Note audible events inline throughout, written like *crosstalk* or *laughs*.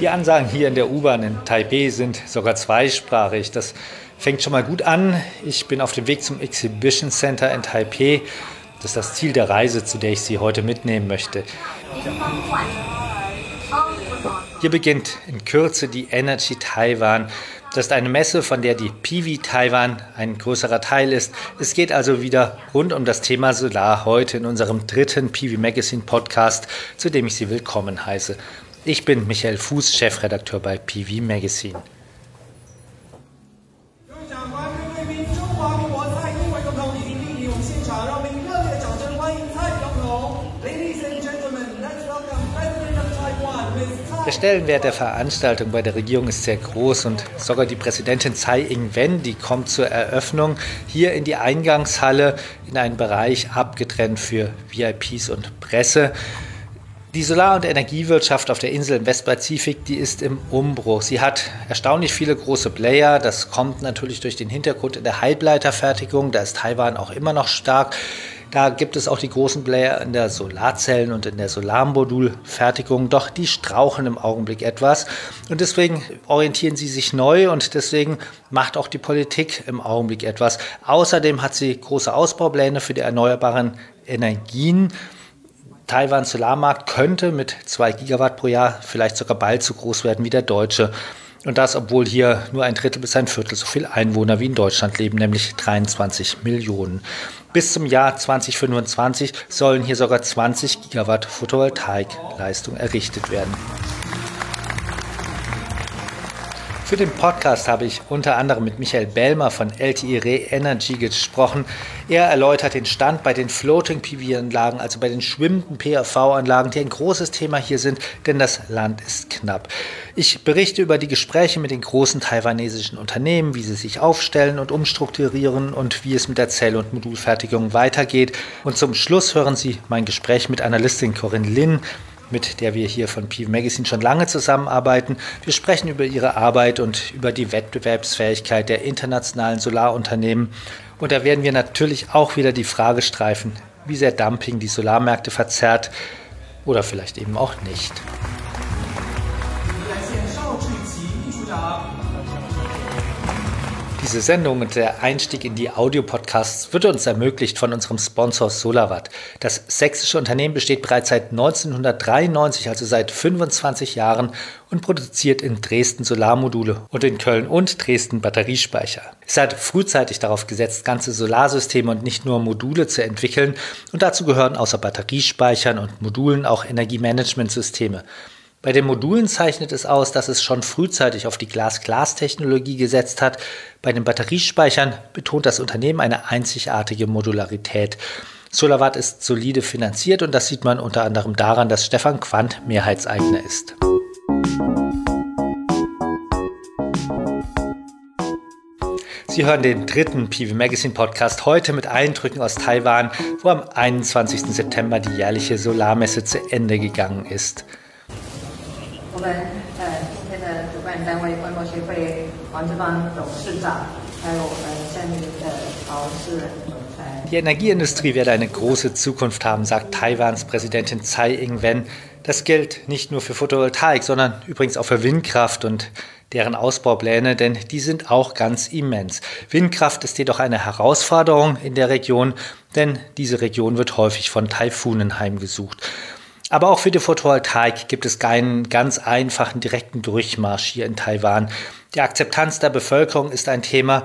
Die Ansagen hier in der U-Bahn in Taipei sind sogar zweisprachig. Das fängt schon mal gut an. Ich bin auf dem Weg zum Exhibition Center in Taipei. Das ist das Ziel der Reise, zu der ich Sie heute mitnehmen möchte. Hier beginnt in Kürze die Energy Taiwan. Das ist eine Messe, von der die PV Taiwan ein größerer Teil ist. Es geht also wieder rund um das Thema Solar heute in unserem dritten PV Magazine Podcast, zu dem ich Sie willkommen heiße. Ich bin Michael Fuß, Chefredakteur bei PV Magazine. Der Stellenwert der Veranstaltung bei der Regierung ist sehr groß und sogar die Präsidentin Tsai Ing-wen, die kommt zur Eröffnung hier in die Eingangshalle in einen Bereich abgetrennt für VIPs und Presse. Die Solar- und Energiewirtschaft auf der Insel im Westpazifik, die ist im Umbruch. Sie hat erstaunlich viele große Player. Das kommt natürlich durch den Hintergrund in der Halbleiterfertigung. Da ist Taiwan auch immer noch stark. Da gibt es auch die großen Player in der Solarzellen und in der Solarmodulfertigung, doch die strauchen im Augenblick etwas und deswegen orientieren sie sich neu und deswegen macht auch die Politik im Augenblick etwas. Außerdem hat sie große Ausbaupläne für die erneuerbaren Energien. Taiwans Solarmarkt könnte mit 2 Gigawatt pro Jahr vielleicht sogar bald so groß werden wie der deutsche. Und das, obwohl hier nur ein Drittel bis ein Viertel so viele Einwohner wie in Deutschland leben, nämlich 23 Millionen. Bis zum Jahr 2025 sollen hier sogar 20 Gigawatt Photovoltaikleistung errichtet werden. Für den Podcast habe ich unter anderem mit Michael Bellmer von LTE Re Energy gesprochen. Er erläutert den Stand bei den Floating PV-Anlagen, also bei den schwimmenden PAV-Anlagen, die ein großes Thema hier sind, denn das Land ist knapp. Ich berichte über die Gespräche mit den großen taiwanesischen Unternehmen, wie sie sich aufstellen und umstrukturieren und wie es mit der Zell- und Modulfertigung weitergeht. Und zum Schluss hören Sie mein Gespräch mit Analystin Corinne Lin mit der wir hier von PV Magazine schon lange zusammenarbeiten. Wir sprechen über ihre Arbeit und über die Wettbewerbsfähigkeit der internationalen Solarunternehmen. Und da werden wir natürlich auch wieder die Frage streifen, wie sehr Dumping die Solarmärkte verzerrt oder vielleicht eben auch nicht. Diese Sendung und der Einstieg in die Audiopodcasts wird uns ermöglicht von unserem Sponsor SolarWatt. Das sächsische Unternehmen besteht bereits seit 1993, also seit 25 Jahren und produziert in Dresden Solarmodule und in Köln und Dresden Batteriespeicher. Es hat frühzeitig darauf gesetzt, ganze Solarsysteme und nicht nur Module zu entwickeln und dazu gehören außer Batteriespeichern und Modulen auch Energiemanagementsysteme. Bei den Modulen zeichnet es aus, dass es schon frühzeitig auf die Glas-Glas-Technologie gesetzt hat. Bei den Batteriespeichern betont das Unternehmen eine einzigartige Modularität. SolarWatt ist solide finanziert und das sieht man unter anderem daran, dass Stefan Quandt Mehrheitseigner ist. Sie hören den dritten PV Magazine Podcast heute mit Eindrücken aus Taiwan, wo am 21. September die jährliche Solarmesse zu Ende gegangen ist. 我们呃今天的主办单位观光协会王志邦董事长，还有我们下面的曹世仁总裁。 Die Energieindustrie werde eine große Zukunft haben, sagt Taiwans Präsidentin Tsai Ing-wen. Das gilt nicht nur für Photovoltaik, sondern übrigens auch für Windkraft und deren Ausbaupläne, denn die sind auch ganz immens. Windkraft ist jedoch eine Herausforderung in der Region, denn diese Region wird häufig von Taifunen heimgesucht. Aber auch für die Photovoltaik gibt es keinen ganz einfachen direkten Durchmarsch hier in Taiwan. Die Akzeptanz der Bevölkerung ist ein Thema.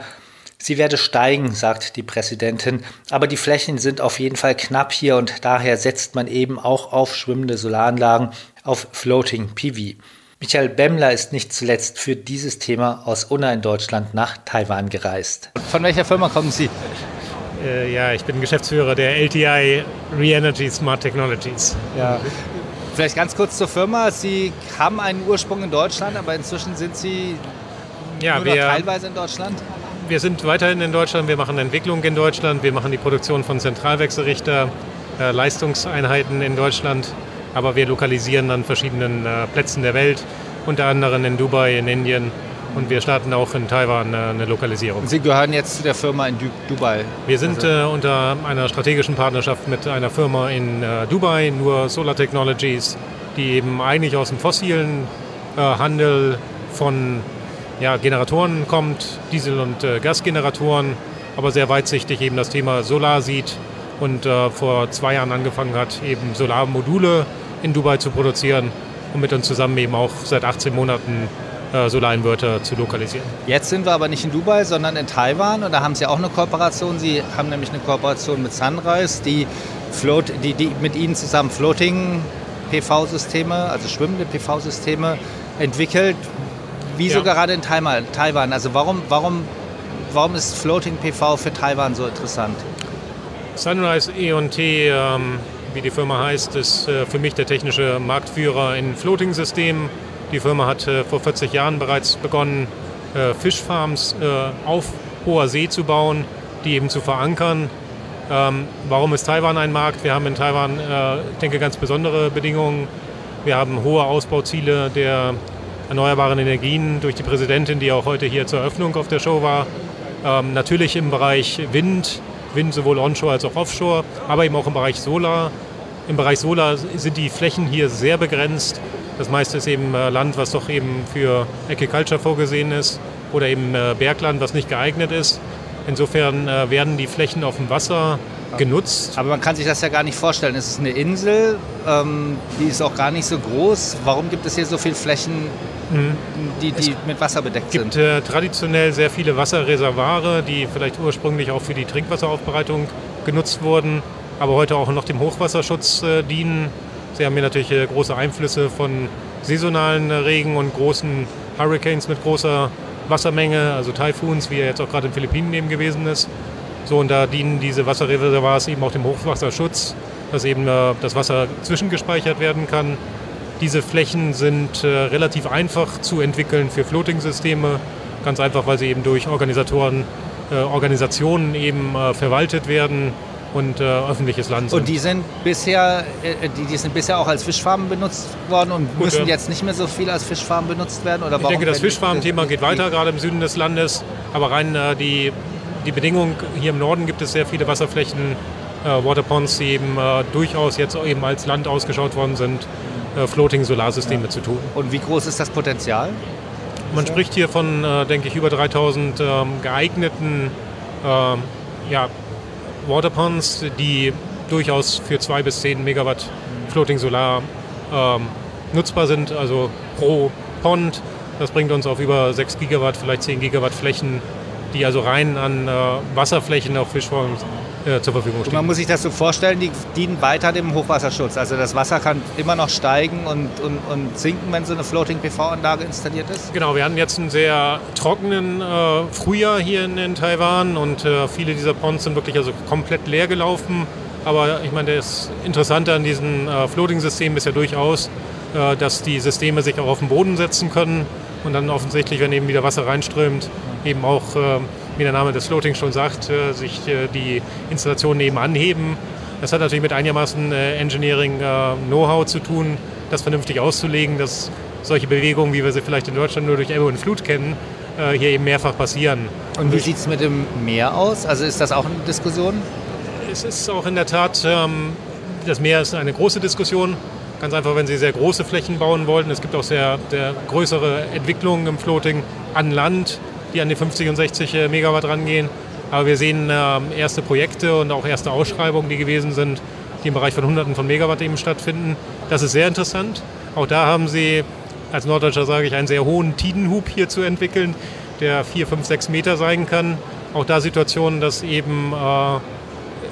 Sie werde steigen, sagt die Präsidentin, aber die Flächen sind auf jeden Fall knapp hier und daher setzt man eben auch auf schwimmende Solaranlagen, auf Floating PV. Michael Bemmler ist nicht zuletzt für dieses Thema aus Unna in Deutschland nach Taiwan gereist. Von welcher Firma kommen Sie? Äh, ja, ich bin Geschäftsführer der LTI Re-Energy Smart Technologies. Ja. Vielleicht ganz kurz zur Firma. Sie haben einen Ursprung in Deutschland, aber inzwischen sind Sie Ja, nur noch wir, teilweise in Deutschland. wir sind weiterhin in Deutschland, wir machen Entwicklung in Deutschland, wir machen die Produktion von Zentralwechselrichter, äh, Leistungseinheiten in Deutschland, aber wir lokalisieren an verschiedenen äh, Plätzen der Welt, unter anderem in Dubai, in Indien und wir starten auch in Taiwan äh, eine Lokalisierung. Sie gehören jetzt zu der Firma in Du- Dubai. Wir sind äh, unter einer strategischen Partnerschaft mit einer Firma in äh, Dubai, nur Solar Technologies, die eben eigentlich aus dem fossilen äh, Handel von ja, Generatoren kommt, Diesel- und Gasgeneratoren, aber sehr weitsichtig eben das Thema Solar sieht und vor zwei Jahren angefangen hat, eben Solarmodule in Dubai zu produzieren und mit uns zusammen eben auch seit 18 Monaten äh, Solarinverter zu lokalisieren. Jetzt sind wir aber nicht in Dubai, sondern in Taiwan und da haben Sie auch eine Kooperation. Sie haben nämlich eine Kooperation mit Sunrise, die, float, die, die mit Ihnen zusammen Floating PV-Systeme, also schwimmende PV-Systeme entwickelt. Wieso ja. gerade in Taiwan? Also warum, warum, warum ist Floating PV für Taiwan so interessant? Sunrise E&T, ähm, wie die Firma heißt, ist äh, für mich der technische Marktführer in Floating-Systemen. Die Firma hat äh, vor 40 Jahren bereits begonnen, äh, Fischfarms äh, auf hoher See zu bauen, die eben zu verankern. Ähm, warum ist Taiwan ein Markt? Wir haben in Taiwan, ich denke, ganz besondere Bedingungen. Wir haben hohe Ausbauziele der erneuerbaren Energien durch die Präsidentin, die auch heute hier zur Eröffnung auf der Show war. Ähm, natürlich im Bereich Wind, Wind sowohl onshore als auch offshore, aber eben auch im Bereich Solar. Im Bereich Solar sind die Flächen hier sehr begrenzt. Das meiste ist eben äh, Land, was doch eben für Agriculture vorgesehen ist oder eben äh, Bergland, was nicht geeignet ist. Insofern äh, werden die Flächen auf dem Wasser genutzt. Aber man kann sich das ja gar nicht vorstellen. Es ist eine Insel, ähm, die ist auch gar nicht so groß. Warum gibt es hier so viele Flächen, mhm. die, die mit Wasser bedeckt sind? Es gibt äh, traditionell sehr viele Wasserreservare, die vielleicht ursprünglich auch für die Trinkwasseraufbereitung genutzt wurden, aber heute auch noch dem Hochwasserschutz äh, dienen. Sie haben hier natürlich äh, große Einflüsse von saisonalen Regen und großen Hurricanes mit großer Wassermenge, also Taifuns, wie er jetzt auch gerade in den Philippinen eben gewesen ist. So, und da dienen diese Wasserreservoirs eben auch dem Hochwasserschutz, dass eben äh, das Wasser zwischengespeichert werden kann. Diese Flächen sind äh, relativ einfach zu entwickeln für Floating-Systeme, ganz einfach, weil sie eben durch Organisatoren, äh, Organisationen eben äh, verwaltet werden und äh, öffentliches Land sind. Und die sind bisher, äh, die, die, sind bisher auch als Fischfarmen benutzt worden und Gut, müssen jetzt nicht mehr so viel als Fischfarmen benutzt werden? Oder ich denke, das Fischfarmen-Thema geht weiter, gerade im Süden des Landes. Aber rein äh, die, die Bedingung, hier im Norden gibt es sehr viele Wasserflächen, äh, Waterponds, die eben äh, durchaus jetzt eben als Land ausgeschaut worden sind, äh, Floating-Solarsysteme ja. zu tun. Und wie groß ist das Potenzial? Man spricht hier von, denke ich, über 3000 ähm, geeigneten ähm, ja, Waterponds, die durchaus für 2 bis 10 Megawatt Floating Solar ähm, nutzbar sind, also pro Pond. Das bringt uns auf über 6 Gigawatt, vielleicht 10 Gigawatt Flächen, die also rein an äh, Wasserflächen auf Fischformen äh, zur Verfügung stehen. Und man muss sich das so vorstellen, die dienen weiter dem Hochwasserschutz. Also das Wasser kann immer noch steigen und, und, und sinken, wenn so eine Floating-PV-Anlage installiert ist? Genau, wir hatten jetzt einen sehr trockenen äh, Frühjahr hier in, in Taiwan und äh, viele dieser Ponds sind wirklich also komplett leer gelaufen. Aber ich meine, das Interessante an diesen äh, Floating-Systemen ist ja durchaus, äh, dass die Systeme sich auch auf den Boden setzen können und dann offensichtlich, wenn eben wieder Wasser reinströmt, eben auch äh, wie der Name des Floating schon sagt, äh, sich äh, die Installationen eben anheben. Das hat natürlich mit einigermaßen äh, Engineering-Know-how zu tun, das vernünftig auszulegen, dass solche Bewegungen, wie wir sie vielleicht in Deutschland nur durch Ebbe und Flut kennen, hier eben mehrfach passieren. Und wie sieht es mit dem Meer aus? Also ist das auch eine Diskussion? Es ist auch in der Tat, ähm, das Meer ist eine große Diskussion. Ganz einfach, wenn Sie sehr große Flächen bauen wollten. Es gibt auch sehr, sehr größere Entwicklungen im Floating an Land die an die 50 und 60 äh, Megawatt rangehen. Aber wir sehen äh, erste Projekte und auch erste Ausschreibungen, die gewesen sind, die im Bereich von Hunderten von Megawatt eben stattfinden. Das ist sehr interessant. Auch da haben sie, als Norddeutscher sage ich, einen sehr hohen Tidenhub hier zu entwickeln, der 4, 5, 6 Meter sein kann. Auch da Situationen, dass eben äh,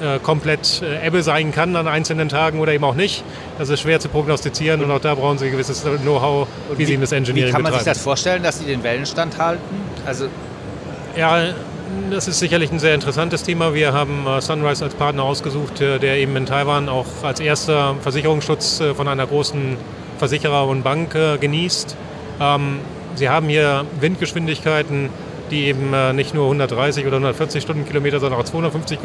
äh, komplett äh, Ebbe sein kann an einzelnen Tagen oder eben auch nicht. Das ist schwer zu prognostizieren und auch da brauchen Sie ein gewisses Know-how, wie, wie, Sie das Engineering betreiben. Wie kann man betreiben. sich das vorstellen, dass Sie den Wellenstand halten? Also ja, das ist sicherlich ein sehr interessantes Thema. Wir haben äh, Sunrise als Partner ausgesucht, der eben in Taiwan auch als erster Versicherungsschutz von einer großen Versicherer und Bank genießt. Ähm, Sie haben hier Windgeschwindigkeiten, die eben äh, nicht nur 130 oder 140 Stundenkilometer, sondern auch 250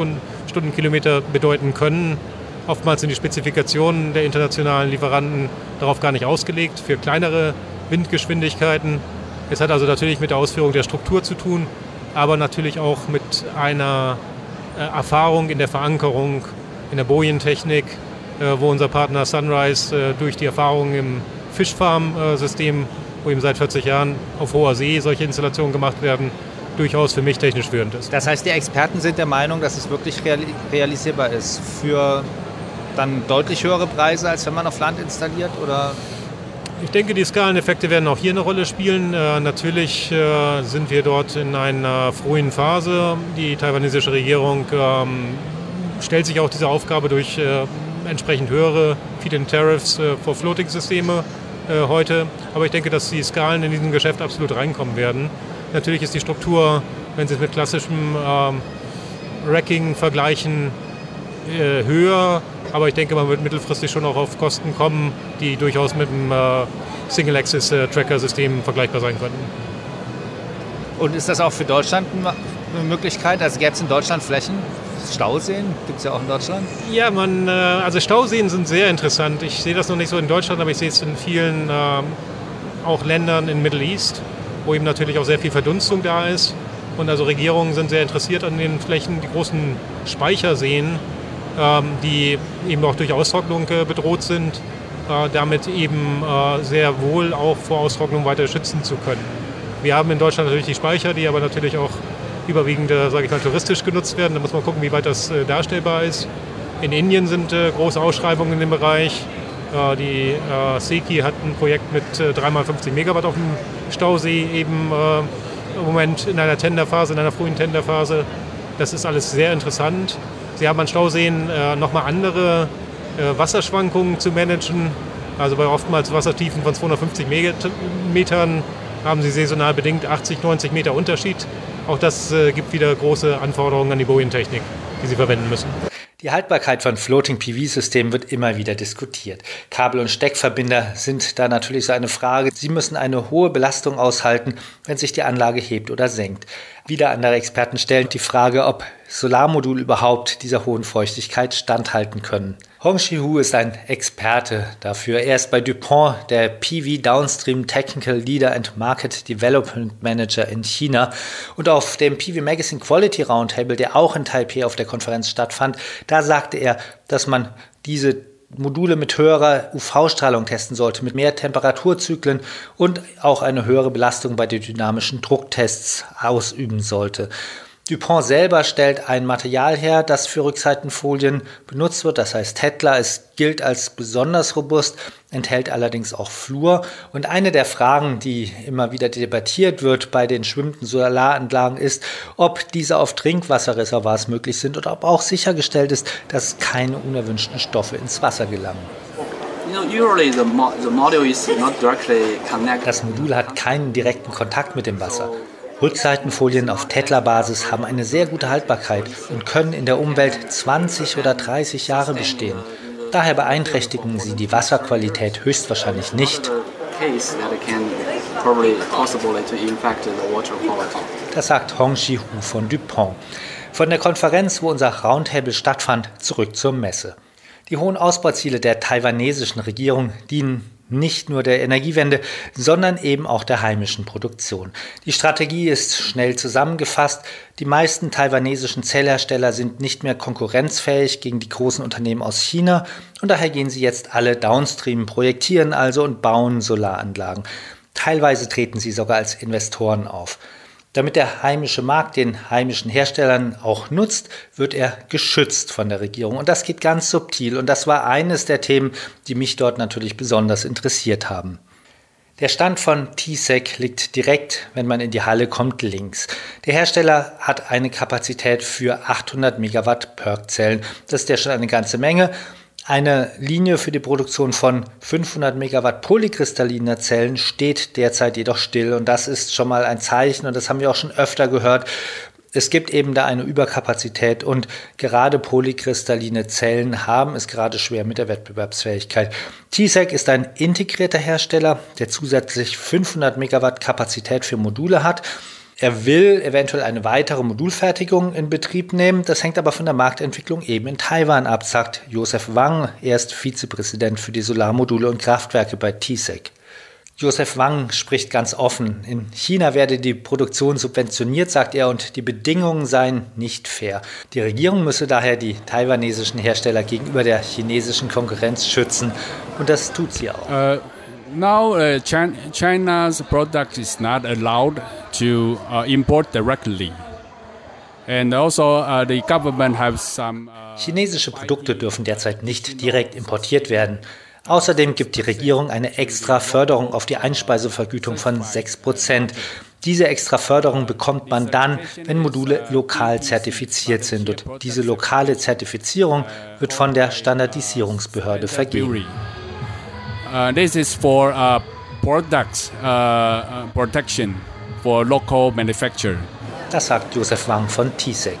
Stundenkilometer bedeuten können. Oftmals sind die Spezifikationen der internationalen Lieferanten darauf gar nicht ausgelegt für kleinere Windgeschwindigkeiten. Es hat also natürlich mit der Ausführung der Struktur zu tun, aber natürlich auch mit einer äh, Erfahrung in der Verankerung, in der Bojen-Technik, wo unser Partner Sunrise durch die Erfahrungen im Fischfarm-System, wo eben seit 40 Jahren auf hoher See solche Installationen gemacht werden, durchaus für mich technisch führend ist. Das heißt, die Experten sind der Meinung, dass es wirklich realisierbar ist für dann deutlich höhere Preise, als wenn man auf Land installiert? Oder? Ich denke, die Skaleneffekte werden auch hier eine Rolle spielen. Äh, natürlich äh, sind wir dort in einer frühen Phase. Die taiwanesische Regierung ähm, stellt sich auch diese Aufgabe durch äh, entsprechend höhere Feed-in-Tariffs äh, für Floating-Systeme äh, heute. Aber ich denke, dass die Skalen in diesem Geschäft absolut reinkommen werden. Natürlich ist die Struktur, wenn Sie es mit klassischem ähm, Racking vergleichen, äh, höher, aber ich denke, man wird mittelfristig schon auch auf Kosten kommen, die durchaus mit dem äh, Single-Axis-Tracker-System vergleichbar sein könnten. Und ist das auch für Deutschland eine Möglichkeit? Also gäbe es in Deutschland Flächen? Stauseen gibt es ja auch in Deutschland. Ja, man, äh, also Stauseen sind sehr interessant. Ich sehe das noch nicht so in Deutschland, aber ich sehe es in vielen ähm, auch Ländern in Middle East, wo eben natürlich auch sehr viel Verdunstung da ist. Und also Regierungen sind sehr interessiert an den Flächen, die großen Speicherseen, ähm, die eben auch durch Austrocknung äh, bedroht sind, äh, damit eben sehr wohl auch vor Austrocknung weiter schützen zu können. Wir haben in Deutschland natürlich die Speicher, die aber natürlich auch überwiegend, sage ich mal, touristisch genutzt werden. Da muss man gucken, wie weit das darstellbar ist. In Indien sind große Ausschreibungen in dem Bereich. Die Seki hat ein Projekt mit 3x50 Megawatt auf dem Stausee eben im Moment in einer Tenderphase, in einer frühen Tenderphase. Das ist alles sehr interessant. Sie haben an Stauseen äh, nochmal andere äh, Wasserschwankungen zu managen. Also bei oftmals Wassertiefen von 250 Metern haben Sie saisonal bedingt 80, 90 Meter Unterschied. Auch das äh, gibt wieder große Anforderungen an die Boeing-Technik, die Sie verwenden müssen. Die Haltbarkeit von Floating-PV-Systemen wird immer wieder diskutiert. Kabel- und Steckverbinder sind da natürlich so eine Frage. Sie müssen eine hohe Belastung aushalten, wenn sich die Anlage hebt oder senkt. Wieder andere Experten stellen die Frage, ob Solarmodule überhaupt dieser hohen Feuchtigkeit standhalten können. Hong Shi-Hu ist ein Experte dafür. Er ist bei DuPont der PV Downstream Technical Leader and Market Development Manager in China. Und auf dem PV Magazine Quality Roundtable, der auch in Taipei auf der Konferenz stattfand, da sagte er, dass man diese Module mit höherer UV-Strahlung testen sollte, mit mehr Temperaturzyklen und auch eine höhere Belastung bei den dynamischen Drucktests ausüben sollte. Dupont selber stellt ein Material her, das für Rückseitenfolien benutzt wird, das heißt Tetla. Es gilt als besonders robust, enthält allerdings auch Fluor. Und eine der Fragen, die immer wieder debattiert wird bei den schwimmenden Solaranlagen, ist, ob diese auf Trinkwasserreservoirs möglich sind oder ob auch sichergestellt ist, dass keine unerwünschten Stoffe ins Wasser gelangen. Das Modul hat keinen direkten Kontakt mit dem Wasser. Rückseitenfolien auf Tetla-Basis haben eine sehr gute Haltbarkeit und können in der Umwelt 20 oder 30 Jahre bestehen. Daher beeinträchtigen sie die Wasserqualität höchstwahrscheinlich nicht. Das sagt Hong Shi-Hu von DuPont. Von der Konferenz, wo unser Roundtable stattfand, zurück zur Messe. Die hohen Ausbauziele der taiwanesischen Regierung dienen nicht nur der Energiewende, sondern eben auch der heimischen Produktion. Die Strategie ist schnell zusammengefasst. Die meisten taiwanesischen Zellhersteller sind nicht mehr konkurrenzfähig gegen die großen Unternehmen aus China und daher gehen sie jetzt alle downstream, projektieren also und bauen Solaranlagen. Teilweise treten sie sogar als Investoren auf. Damit der heimische Markt den heimischen Herstellern auch nutzt, wird er geschützt von der Regierung. Und das geht ganz subtil. Und das war eines der Themen, die mich dort natürlich besonders interessiert haben. Der Stand von T-Sec liegt direkt, wenn man in die Halle kommt, links. Der Hersteller hat eine Kapazität für 800 Megawatt PERC-Zellen. Das ist ja schon eine ganze Menge. Eine Linie für die Produktion von 500 Megawatt polykristalliner Zellen steht derzeit jedoch still und das ist schon mal ein Zeichen und das haben wir auch schon öfter gehört. Es gibt eben da eine Überkapazität und gerade polykristalline Zellen haben es gerade schwer mit der Wettbewerbsfähigkeit. T-Sec ist ein integrierter Hersteller, der zusätzlich 500 Megawatt Kapazität für Module hat er will eventuell eine weitere Modulfertigung in Betrieb nehmen. Das hängt aber von der Marktentwicklung eben in Taiwan ab, sagt Josef Wang. Er ist Vizepräsident für die Solarmodule und Kraftwerke bei TSEC. Josef Wang spricht ganz offen. In China werde die Produktion subventioniert, sagt er, und die Bedingungen seien nicht fair. Die Regierung müsse daher die taiwanesischen Hersteller gegenüber der chinesischen Konkurrenz schützen. Und das tut sie auch. Uh, now uh, China's product is not allowed to uh, import directly. Also, uh, uh, Chinesische Produkte dürfen derzeit nicht direkt importiert werden. Außerdem gibt die Regierung eine extra Förderung auf die Einspeisevergütung von 6 Prozent. Diese extra Förderung bekommt man dann, wenn Module lokal zertifiziert sind. Und diese lokale Zertifizierung wird von der Standardisierungsbehörde vergeben. Uh, this is for uh, products uh protection for local manufacture. Das sagt Josef Wang von TISEC.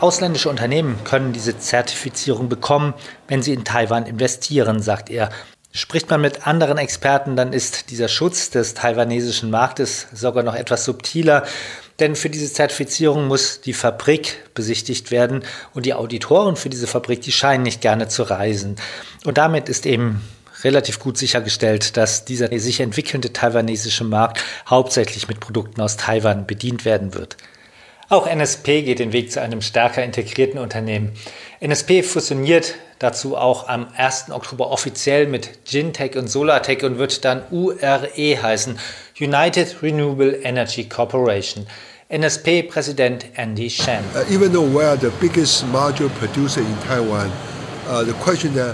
Ausländische Unternehmen können diese Zertifizierung bekommen, wenn sie in Taiwan investieren, sagt er. Spricht man mit anderen Experten, dann ist dieser Schutz des taiwanesischen Marktes sogar noch etwas subtiler, denn für diese Zertifizierung muss die Fabrik besichtigt werden und die Auditoren für diese Fabrik, die scheinen nicht gerne zu reisen. Und damit ist eben relativ gut sichergestellt, dass dieser sich entwickelnde taiwanesische Markt hauptsächlich mit Produkten aus Taiwan bedient werden wird. Auch NSP geht den Weg zu einem stärker integrierten Unternehmen. NSP fusioniert dazu auch am 1. Oktober offiziell mit Gintech und Solartech und wird dann URE heißen, United Renewable Energy Corporation. NSP-Präsident Andy Shen. Uh, even though we are the biggest module producer in Taiwan,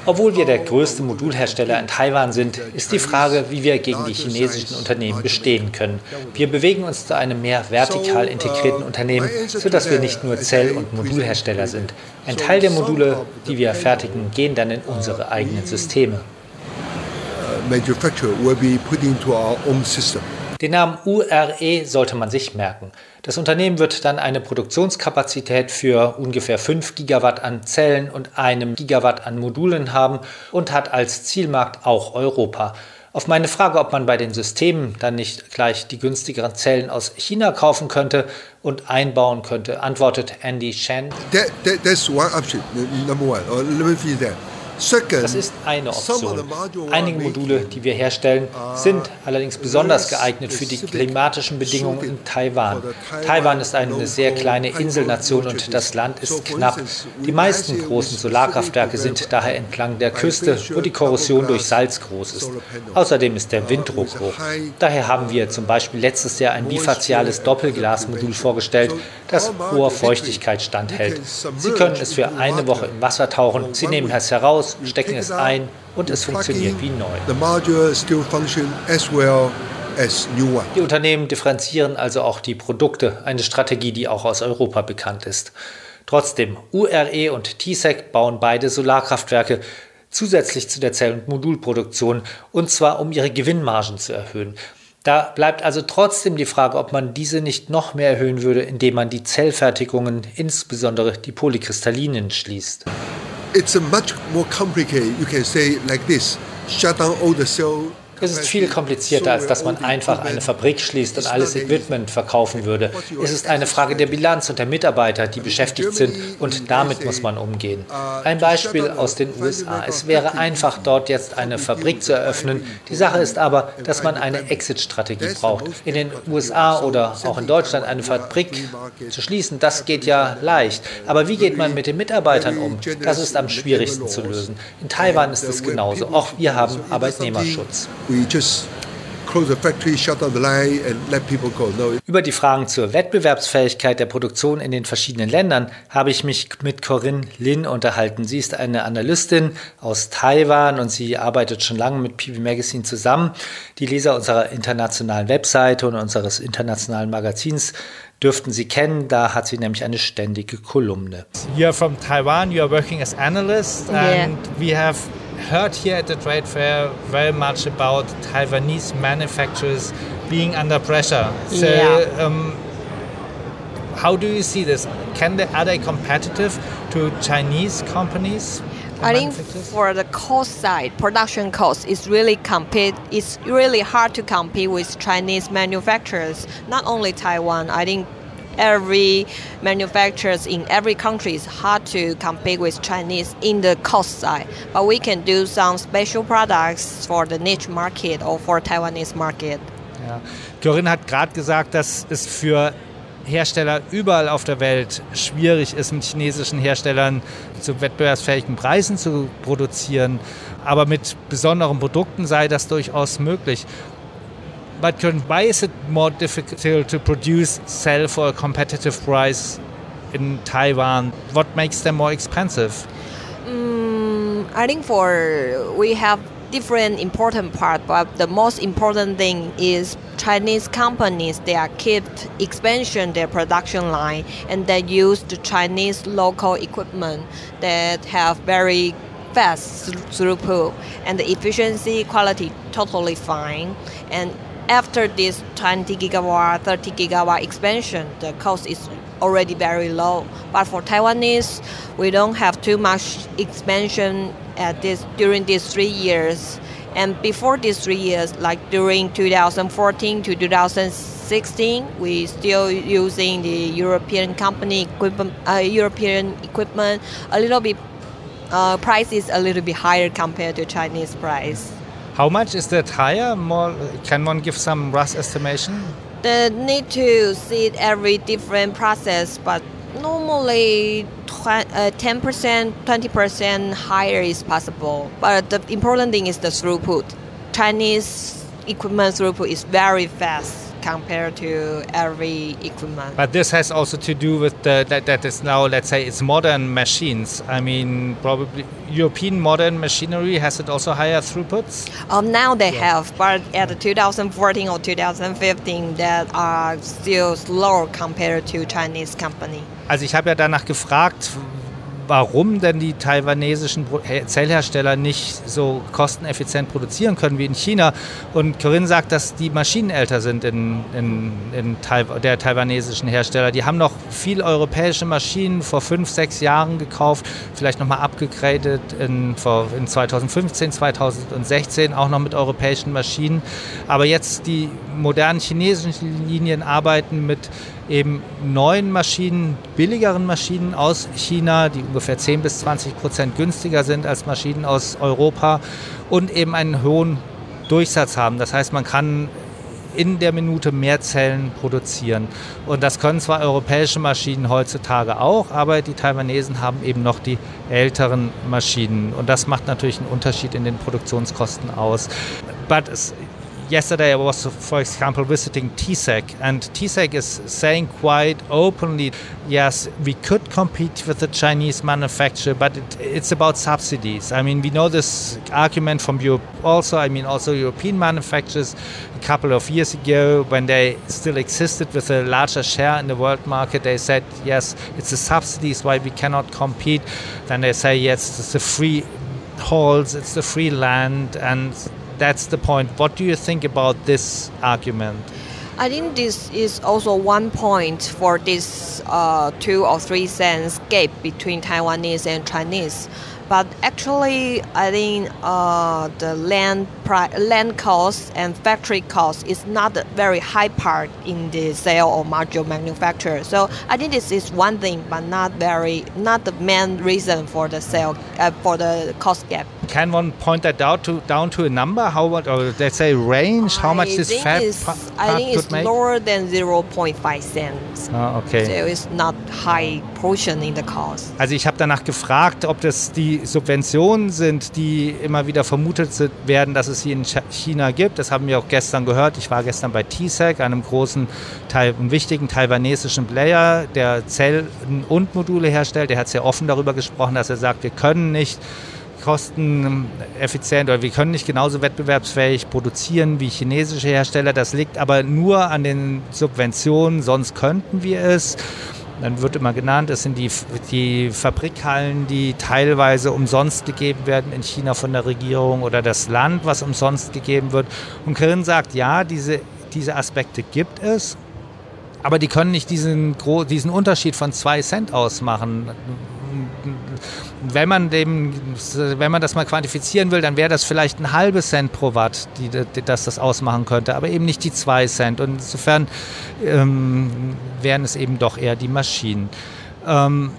Obwohl wir der größte Modulhersteller in Taiwan sind, ist die Frage, wie wir gegen die chinesischen Unternehmen bestehen können. Wir bewegen uns zu einem mehr vertikal integrierten Unternehmen, sodass wir nicht nur Zell- und Modulhersteller sind. Ein Teil der Module, die wir fertigen, gehen dann in unsere eigenen Systeme. Den Namen URE sollte man sich merken. Das Unternehmen wird dann eine Produktionskapazität für ungefähr 5 Gigawatt an Zellen und einem Gigawatt an Modulen haben und hat als Zielmarkt auch Europa. Auf meine Frage, ob man bei den Systemen dann nicht gleich die günstigeren Zellen aus China kaufen könnte und einbauen könnte, antwortet Andy Shen. That, that, that's one option, number one. Let me finish that. Das ist eine Option. Einige Module, die wir herstellen, sind allerdings besonders geeignet für die klimatischen Bedingungen in Taiwan. Taiwan ist eine sehr kleine Inselnation und das Land ist knapp. Die meisten großen Solarkraftwerke sind daher entlang der Küste, wo die Korrosion durch Salz groß ist. Außerdem ist der Winddruck hoch. Daher haben wir zum Beispiel letztes Jahr ein bifaziales Doppelglasmodul vorgestellt, das hoher Feuchtigkeit standhält. Sie können es für eine Woche im Wasser tauchen, Sie nehmen es heraus, stecken es ein und es funktioniert wie neu. Die Unternehmen differenzieren also auch die Produkte, eine Strategie, die auch aus Europa bekannt ist. Trotzdem, URE und TSEC bauen beide Solarkraftwerke zusätzlich zu der Zell- und Modulproduktion und zwar um ihre Gewinnmargen zu erhöhen. Da bleibt also trotzdem die Frage, ob man diese nicht noch mehr erhöhen würde, indem man die Zellfertigungen, insbesondere die Polykristallinen, schließt. It's a much more complicated. You can say like this: shut down all the cell Es ist viel komplizierter, als dass man einfach eine Fabrik schließt und alles Equipment verkaufen würde. Es ist eine Frage der Bilanz und der Mitarbeiter, die beschäftigt sind und damit muss man umgehen. Ein Beispiel aus den USA. Es wäre einfach, dort jetzt eine Fabrik zu eröffnen. Die Sache ist aber, dass man eine Exit-Strategie braucht. In den USA oder auch in Deutschland eine Fabrik zu schließen, das geht ja leicht. Aber wie geht man mit den Mitarbeitern um? Das ist am schwierigsten zu lösen. In Taiwan ist es genauso. Auch wir haben Arbeitnehmerschutz we just. Über die Fragen zur Wettbewerbsfähigkeit der Produktion in den verschiedenen Ländern habe ich mich mit Corinne Lin unterhalten. Sie ist eine Analystin aus Taiwan und sie arbeitet schon lange mit PV Magazine zusammen. Die Leser unserer internationalen Webseite und unseres internationalen Magazins dürften Sie kennen. Da hat sie nämlich eine ständige Kolumne. You're from Taiwan, you're working as analyst and yeah. we have heard here at the trade fair very much about Taiwanese manufacturers being under pressure. So, yeah. um, how do you see this? Can they, are they competitive to Chinese companies? I think for the cost side, production cost is really compete. It's really hard to compete with Chinese manufacturers. Not only Taiwan. I think every manufacturers in every country is hard to compete with Chinese in the cost side. But we can do some special products for the niche market or for Taiwanese market. Ja. Corinne hat gerade gesagt, dass es für Hersteller überall auf der Welt schwierig ist, mit chinesischen Herstellern zu wettbewerbsfähigen Preisen zu produzieren. Aber mit besonderen Produkten sei das durchaus möglich. But why is it more difficult to produce, sell for a competitive price in Taiwan? What makes them more expensive? Mm, I think for we have different important part, but the most important thing is Chinese companies they are keep expansion their production line and they use the Chinese local equipment that have very fast throughput and the efficiency quality totally fine. And after this 20 gigawatt 30 gigawatt expansion the cost is already very low. But for taiwanese we don't have too much expansion at this during these three years and before these three years like during 2014 to 2016 we still using the european company equipment uh, european equipment a little bit uh, price is a little bit higher compared to chinese price how much is that higher? More, can one give some rough estimation? The need to see every different process, but normally uh, 10%, 20% higher is possible. But the important thing is the throughput. Chinese equipment throughput is very fast compared to every equipment. But this has also to do with the, that, that is now, let's say, it's modern machines. I mean, probably European modern machinery has it also higher throughputs? Um, now they yeah. have, but at 2014 or 2015, that are still slower compared to Chinese company. Also ich habe ja danach gefragt, warum denn die taiwanesischen Zellhersteller nicht so kosteneffizient produzieren können wie in China. Und Corinne sagt, dass die Maschinen älter sind in, in, in der taiwanesischen Hersteller. Die haben noch viel europäische Maschinen vor fünf, sechs Jahren gekauft, vielleicht nochmal abgegradet in, in 2015, 2016, auch noch mit europäischen Maschinen. Aber jetzt die modernen chinesischen Linien arbeiten mit eben neuen Maschinen, billigeren Maschinen aus China, die ungefähr 10 bis 20 Prozent günstiger sind als Maschinen aus Europa und eben einen hohen Durchsatz haben. Das heißt, man kann in der Minute mehr Zellen produzieren. Und das können zwar europäische Maschinen heutzutage auch, aber die Taiwanesen haben eben noch die älteren Maschinen. Und das macht natürlich einen Unterschied in den Produktionskosten aus. But yesterday I was, for example, visiting TSEC, and TSEC is saying quite openly, yes, we could compete with the Chinese manufacturer, but it, it's about subsidies. I mean, we know this argument from Europe also. I mean, also European manufacturers a couple of years ago, when they still existed with a larger share in the world market, they said, yes, it's the subsidies why we cannot compete. Then they say, yes, it's the free halls, it's the free land, and that's the point. What do you think about this argument? I think this is also one point for this uh, two or three cents gap between Taiwanese and Chinese. But actually, I think uh, the land pri- land cost and factory cost is not a very high part in the sale or module manufacture. So I think this is one thing, but not very not the main reason for the sale uh, for the cost gap. Can one point that out to down to a number? How much, or let's say range? How much this fat part I think it's make? lower than 0.5 cents. Ah, okay. So it's not high portion in the cost. Also ich habe danach gefragt, ob das die Subventionen sind, die immer wieder vermutet werden, dass es hier in China gibt. Das haben wir auch gestern gehört. Ich war gestern bei TSEC, einem großen, einem wichtigen taiwanesischen Player, der Zellen und Module herstellt. Der hat sehr offen darüber gesprochen, dass er sagt, wir können nicht kosteneffizient oder wir können nicht genauso wettbewerbsfähig produzieren wie chinesische Hersteller. Das liegt aber nur an den Subventionen, sonst könnten wir es. Dann wird immer genannt, es sind die, die Fabrikhallen, die teilweise umsonst gegeben werden in China von der Regierung oder das Land, was umsonst gegeben wird. Und Kirin sagt, ja, diese, diese Aspekte gibt es, aber die können nicht diesen, diesen Unterschied von zwei Cent ausmachen. Wenn man dem, wenn man das mal quantifizieren will, dann wäre das vielleicht ein halbes Cent pro Watt, die, die, dass das ausmachen könnte, aber eben nicht die zwei Cent. Und insofern ähm, wären es eben doch eher die Maschinen. Um,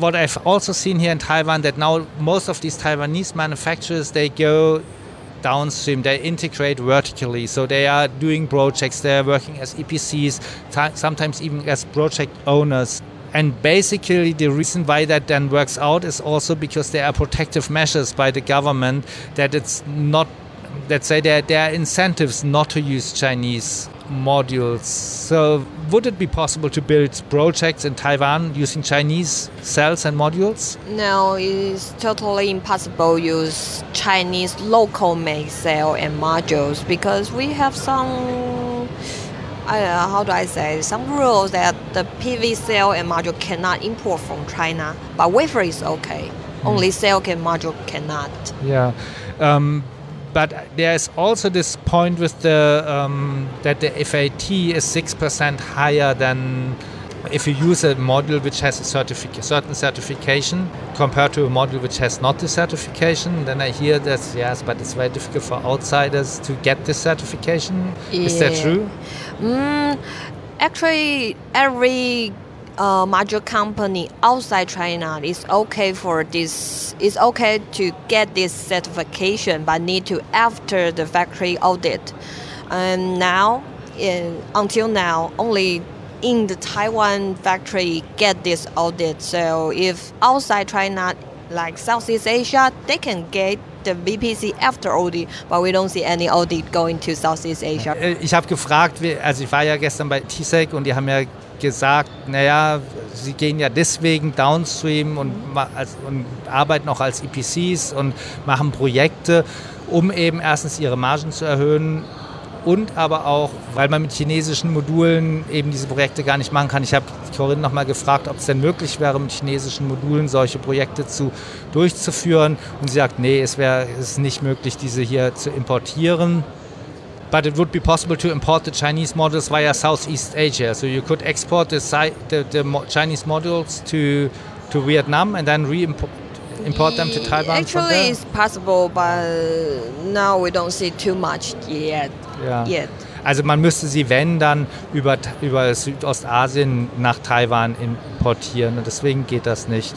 what I've also seen here in Taiwan that now most of these Taiwanese manufacturers they go downstream they integrate vertically so they are doing projects they're working as EPCs sometimes even as project owners and basically the reason why that then works out is also because there are protective measures by the government that it's not let's say there, there are incentives not to use Chinese modules. So, would it be possible to build projects in Taiwan using Chinese cells and modules? No, it's totally impossible to use Chinese local made cell and modules because we have some. I don't know, how do I say some rules that the PV cell and module cannot import from China, but wafer is okay. Mm. Only cell and module cannot. Yeah. Um, but there's also this point with the um, that the FAT is six percent higher than if you use a module which has a certific- certain certification compared to a module which has not the certification, then I hear that yes, but it's very difficult for outsiders to get this certification. Yeah. Is that true? Mm, actually, every uh, module company outside China is okay for this. It's okay to get this certification, but need to after the factory audit. And now, in, until now, only in the Taiwan factory get this audit. So if outside China, like Southeast Asia, they can get the VPC after audit, but we don't see any audit going to Southeast Asia. Äh, ich habe gefragt, also ich war ja gestern bei TSEC und die haben ja gesagt, naja, sie gehen ja deswegen downstream und, und arbeiten auch als EPCs und machen Projekte, um eben erstens ihre Margen zu erhöhen und aber auch, weil man mit chinesischen Modulen eben diese Projekte gar nicht machen kann. Ich habe Corinne nochmal gefragt, ob es denn möglich wäre, mit chinesischen Modulen solche Projekte zu, durchzuführen. Und sie sagt, nee, es wäre es nicht möglich, diese hier zu importieren. but it would be possible to import the Chinese models via Southeast Asia. So you could export the, the, the Chinese modules to to Vietnam and then re-import import them to Taiwan. Actually, it's possible, but now we don't see too much yet. Ja. Yet. Also man müsste sie, wenn, dann über, über Südostasien nach Taiwan importieren und deswegen geht das nicht.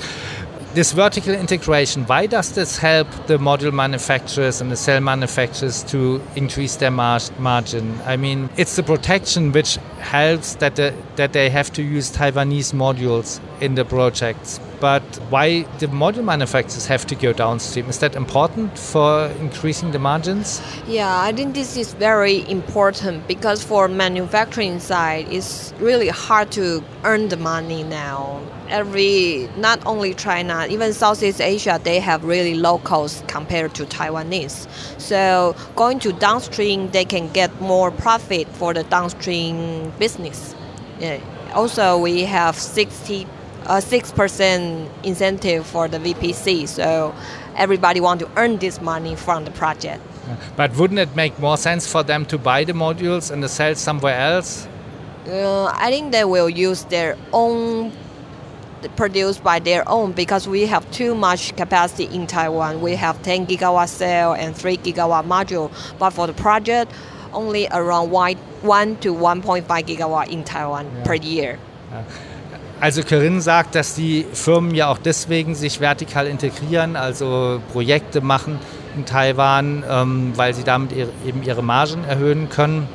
this vertical integration, why does this help the module manufacturers and the cell manufacturers to increase their mar margin? I mean, it's the protection which helps that, the, that they have to use Taiwanese modules in the projects. But why the module manufacturers have to go downstream? Is that important for increasing the margins? Yeah, I think this is very important because for manufacturing side, it's really hard to earn the money now. Every not only China, even Southeast Asia, they have really low costs compared to Taiwanese. So going to downstream, they can get more profit for the downstream business. Yeah. Also, we have 60 a 6% incentive for the VPC. So everybody want to earn this money from the project. But wouldn't it make more sense for them to buy the modules and sell somewhere else? Uh, I think they will use their own produced by their own because we have too much capacity in Taiwan. We have 10 gigawatt cell and 3 gigawatt module, but for the project, only around 1 to 1.5 gigawatt in Taiwan yeah. per year. Yeah. Also Corinne sagt, dass die Firmen ja auch deswegen sich vertikal integrieren, also Projekte machen in Taiwan, ähm, weil sie damit ihre, eben ihre Margen erhöhen können.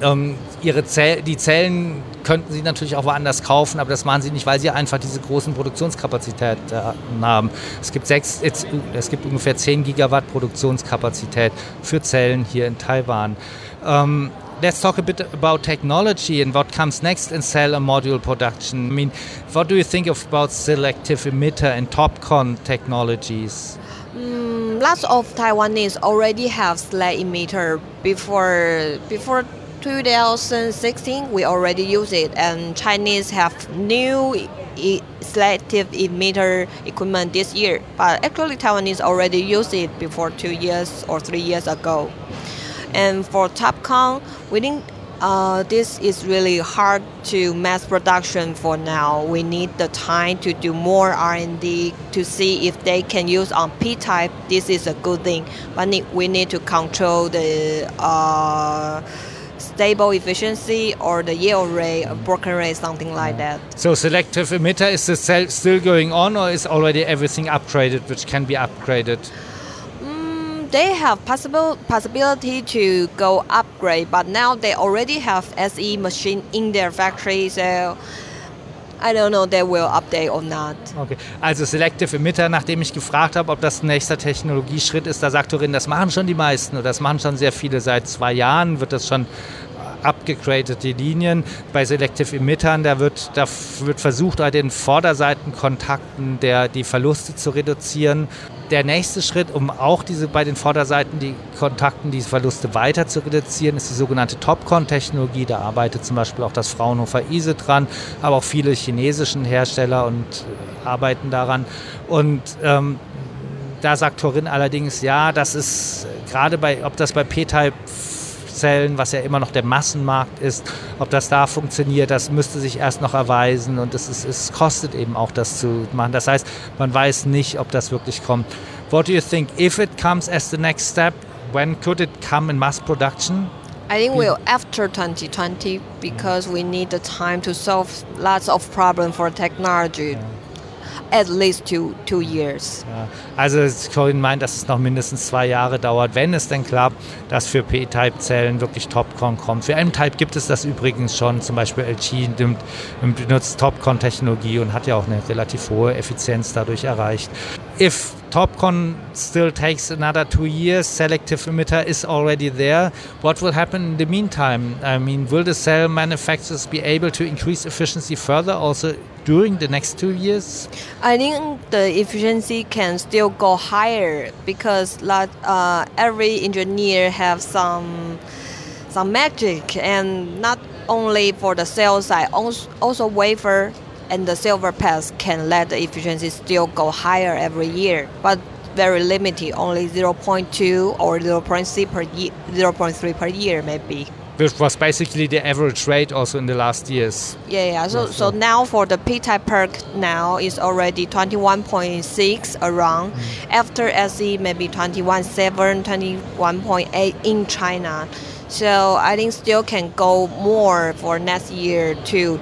Ähm, ihre Zell die Zellen könnten sie natürlich auch woanders kaufen, aber das machen sie nicht, weil sie einfach diese großen Produktionskapazitäten haben. Es gibt, sechs, es gibt ungefähr 10 Gigawatt Produktionskapazität für Zellen hier in Taiwan. Ähm, let's talk a bit about technology and what comes next in cell and module production. I mean, what do you think about selective emitter and TOPCon technologies? Mm, lots of Taiwanese already have SLAC emitter before before 2016 we already use it and Chinese have new e selective emitter equipment this year but actually Taiwanese already use it before two years or three years ago and for TOPCon, we think uh, this is really hard to mass production for now. We need the time to do more R&D to see if they can use on P-type. This is a good thing, but we need to control the uh, stable efficiency or the yield rate, or broken rate, something like that. So selective emitter is the cell still going on, or is already everything upgraded, which can be upgraded? They have possible possibility to go upgrade, but now they already have SE machine in their factory, so I don't know they will update or not. Okay, also Selective Emitter, nachdem ich gefragt habe, ob das ein nächster Technologieschritt ist, da sagt Torin, das machen schon die meisten oder das machen schon sehr viele. Seit zwei Jahren wird das schon abgegradete Linien. Bei Selective Emittern, da wird, da wird versucht, bei den Vorderseitenkontakten der, die Verluste zu reduzieren. Der nächste Schritt, um auch diese bei den Vorderseiten die Kontakten, diese Verluste weiter zu reduzieren, ist die sogenannte Topcon-Technologie. Da arbeitet zum Beispiel auch das Fraunhofer ISE dran, aber auch viele chinesischen Hersteller und äh, arbeiten daran. Und ähm, da sagt Torin allerdings, ja, das ist gerade bei, ob das bei P-Type Zellen, was ja immer noch der Massenmarkt ist. Ob das da funktioniert, das müsste sich erst noch erweisen und es, ist, es kostet eben auch, das zu machen. Das heißt, man weiß nicht, ob das wirklich kommt. What do you think? If it comes as the next step, when could it come in mass production? I think we'll after 2020 because we need the time to solve lots of problems for technology. Yeah at least two, two years. Ja, also Corinne meint, dass es noch mindestens zwei Jahre dauert, wenn es denn klappt, dass für P-Type-Zellen wirklich Topcon kommt. Für M-Type gibt es das übrigens schon. Zum Beispiel LG benutzt Topcon-Technologie und hat ja auch eine relativ hohe Effizienz dadurch erreicht. If TopCon still takes another two years. Selective emitter is already there. What will happen in the meantime? I mean, will the cell manufacturers be able to increase efficiency further also during the next two years? I think the efficiency can still go higher because uh, every engineer have some some magic and not only for the cell side, also, also wafer and the silver pass can let the efficiency still go higher every year, but very limited, only 0.2 or 0.3 per year, 0.3 per year maybe. Which was basically the average rate also in the last years. Yeah, yeah. So, so now for the P-type perk now is already 21.6 around. Mm. After SE maybe 21.7, 21.8 in China. So I think still can go more for next year to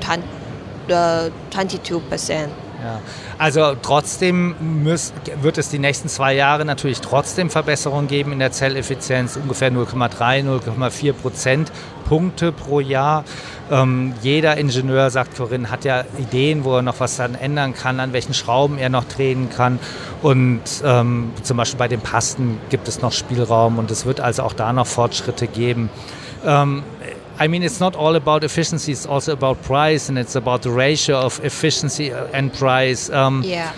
22 percent. Ja. Also trotzdem muss, wird es die nächsten zwei Jahre natürlich trotzdem Verbesserungen geben in der Zelleffizienz, ungefähr 0,3, 0,4 Prozentpunkte pro Jahr. Ähm, jeder Ingenieur, sagt Corinne, hat ja Ideen, wo er noch was dann ändern kann, an welchen Schrauben er noch drehen kann. Und ähm, zum Beispiel bei den Pasten gibt es noch Spielraum und es wird also auch da noch Fortschritte geben. Ähm, I mean, it's not all about efficiency, it's also about price and it's about the ratio of efficiency and price. Um, yeah.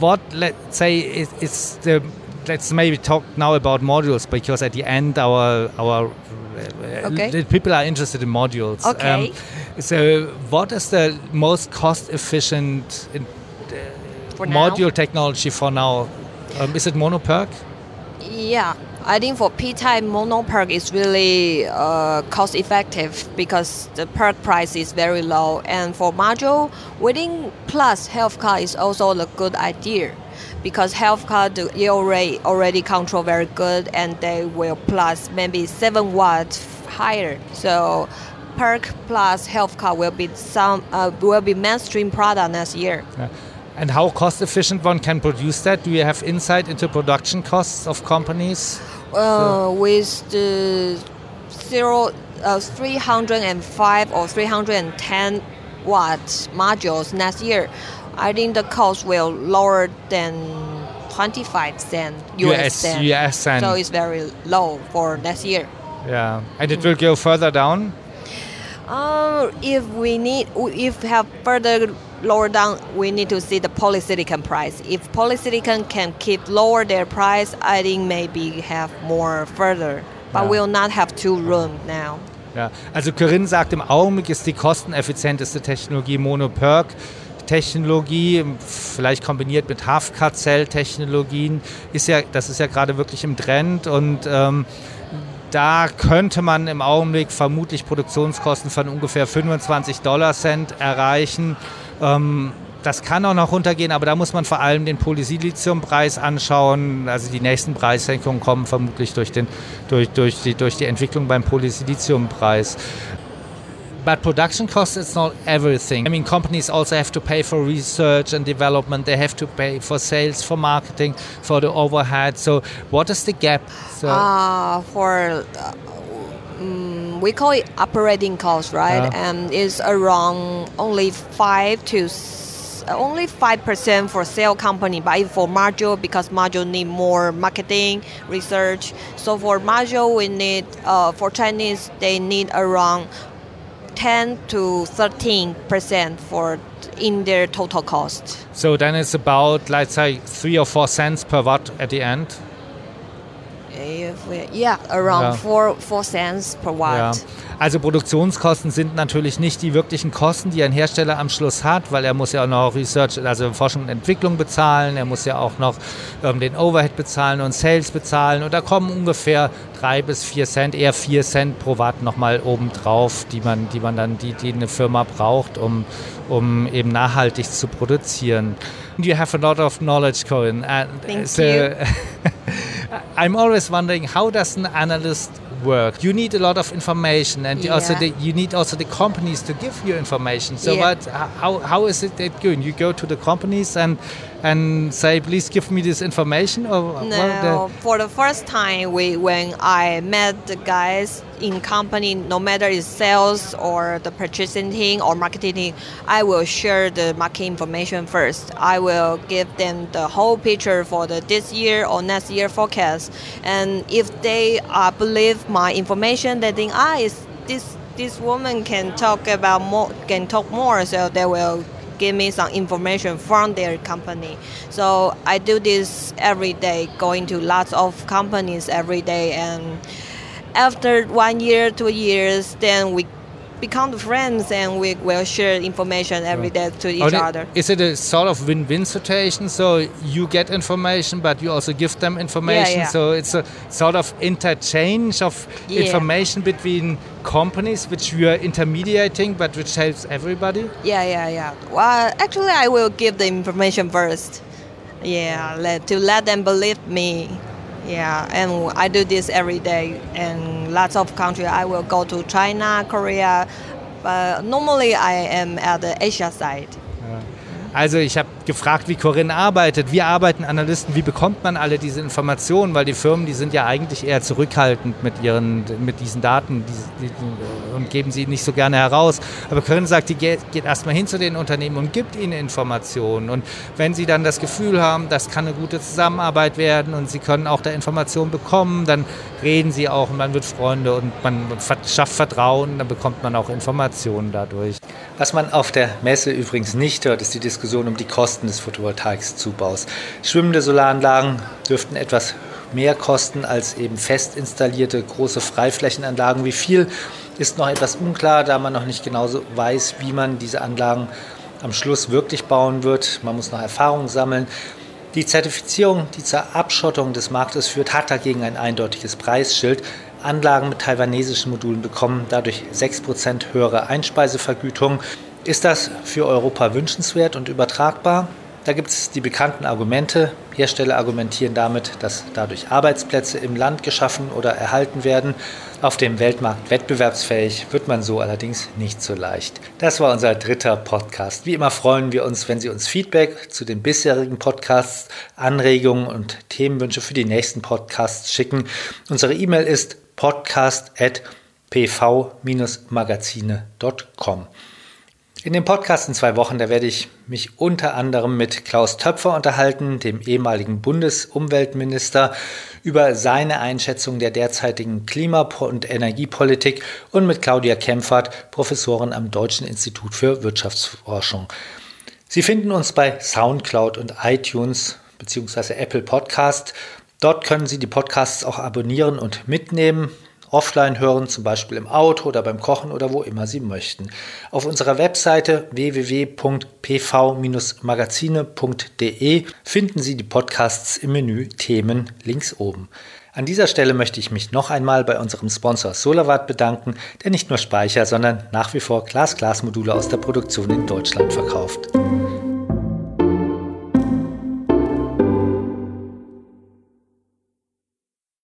what, let's say, is the, let's maybe talk now about modules because at the end, our, our okay. people are interested in modules. Okay. Um, so, what is the most cost efficient uh, module now? technology for now? Um, is it monoperc? Yeah, I think for P-type mono perk is really uh, cost effective because the perk price is very low. And for module, within plus health car is also a good idea because health car the yield rate already control very good and they will plus maybe 7 watts higher. So perk plus health car will be some uh, will be mainstream product next year. Yeah. And how cost efficient one can produce that? Do you have insight into production costs of companies? Uh, with the zero, uh, 305 or 310 watt modules next year, I think the cost will lower than 25 cent US, US cent. US cent. So it's very low for next year. Yeah, and it will go further down. Uh, if we need, if have further lower down, we need to see the polysilicon price. If polysilicon can keep lower their price, I think maybe have more further. But ja. we'll not have two room now. Ja, also Corinne sagt, im Augenblick ist die kosteneffizienteste Technologie Mono-PERC. Technologie, vielleicht kombiniert mit Half-Cut-Cell-Technologien, ist ja, das ist ja gerade wirklich im Trend und ähm, da könnte man im Augenblick vermutlich Produktionskosten von ungefähr 25 Dollar Cent erreichen. Ähm, das kann auch noch runtergehen, aber da muss man vor allem den Polysiliziumpreis anschauen. Also die nächsten Preissenkungen kommen vermutlich durch, den, durch, durch, die, durch die Entwicklung beim Polysiliziumpreis. But production costs is not everything. I mean, companies also have to pay for research and development. They have to pay for sales, for marketing, for the overhead. So, what is the gap? So uh, for uh, um, we call it operating cost, right? Yeah. And it's around only five to only five percent for sale company, but for module because module need more marketing research. So for module, we need uh, for Chinese they need around 10 to 13 percent for in their total cost. So then it's about let's say three or four cents per watt at the end. Yeah, around ja. four, four cents per watt. Ja. Also Produktionskosten sind natürlich nicht die wirklichen Kosten, die ein Hersteller am Schluss hat, weil er muss ja auch noch Research, also Forschung und Entwicklung bezahlen, er muss ja auch noch ähm, den Overhead bezahlen und Sales bezahlen und da kommen ungefähr drei bis vier Cent, eher vier Cent pro Watt nochmal obendrauf, die man, die man dann, die, die eine Firma braucht, um, um eben nachhaltig zu produzieren. *laughs* You have a lot of knowledge, Corinne. And uh, Thank so, you. *laughs* I'm always wondering how does an analyst work? You need a lot of information, and Yeah. also the, you need also the companies to give you information. So, Yeah. what? How how is it that going? You go to the companies and and say, please give me this information, or No, for the first time, we when I met the guys in company, no matter it's sales or the purchasing team or marketing I will share the market information first. I will give them the whole picture for the this year or next year forecast, and if they uh, believe my information, they think ah, is this this woman can talk about more, can talk more, so they will give me some information from their company. So I do this every day, going to lots of companies every day, and after one year, two years, then we become friends and we will share information every day to each the- other. Is it a sort of win-win situation? So you get information, but you also give them information. yeah. So it's a sort of interchange of Yeah. information between companies, which you are intermediating, but which helps everybody. Yeah, yeah, yeah. Well, actually, I will give the information first. Yeah, let, to let them believe me. Yeah, and I do this every day. And lots of countries, I will go to China, Korea. But normally, I am at the Asia side. Also ich habe gefragt, wie Corinne arbeitet. Wie arbeiten Analysten? Wie bekommt man alle diese Informationen? Weil die Firmen, die sind ja eigentlich eher zurückhaltend mit ihren, mit diesen Daten die, die, und geben sie nicht so gerne heraus. Aber Corinne sagt, die geht, geht erstmal hin zu den Unternehmen und gibt ihnen Informationen. Und wenn sie dann das Gefühl haben, das kann eine gute Zusammenarbeit werden und sie können auch da Informationen bekommen, dann reden sie auch und man wird Freunde und man schafft Vertrauen, dann bekommt man auch Informationen dadurch. Was man auf der Messe übrigens nicht hört, ist die Diskussion um die Kosten des Photovoltaikzubaus. Schwimmende Solaranlagen dürften etwas mehr kosten als eben fest installierte große Freiflächenanlagen. Wie viel ist noch etwas unklar, da man noch nicht genauso weiß, wie man diese Anlagen am Schluss wirklich bauen wird. Man muss noch Erfahrung sammeln. Die Zertifizierung, die zur Abschottung des Marktes führt, hat dagegen ein eindeutiges Preisschild. Anlagen mit taiwanesischen Modulen bekommen dadurch 6% höhere Einspeisevergütung. Ist das für Europa wünschenswert und übertragbar? Da gibt es die bekannten Argumente. Hersteller argumentieren damit, dass dadurch Arbeitsplätze im Land geschaffen oder erhalten werden. Auf dem Weltmarkt wettbewerbsfähig wird man so allerdings nicht so leicht. Das war unser dritter Podcast. Wie immer freuen wir uns, wenn Sie uns Feedback zu den bisherigen Podcasts, Anregungen und Themenwünsche für die nächsten Podcasts schicken. Unsere E-Mail ist podcast.pv-magazine.com. In dem Podcast in zwei Wochen, da werde ich mich unter anderem mit Klaus Töpfer unterhalten, dem ehemaligen Bundesumweltminister, über seine Einschätzung der derzeitigen Klima- und Energiepolitik und mit Claudia Kempfert, Professorin am Deutschen Institut für Wirtschaftsforschung. Sie finden uns bei SoundCloud und iTunes bzw. Apple Podcast. Dort können Sie die Podcasts auch abonnieren und mitnehmen offline hören, zum Beispiel im Auto oder beim Kochen oder wo immer Sie möchten. Auf unserer Webseite www.pv-magazine.de finden Sie die Podcasts im Menü Themen links oben. An dieser Stelle möchte ich mich noch einmal bei unserem Sponsor SolarWatt bedanken, der nicht nur Speicher, sondern nach wie vor Glas-Glas-Module aus der Produktion in Deutschland verkauft.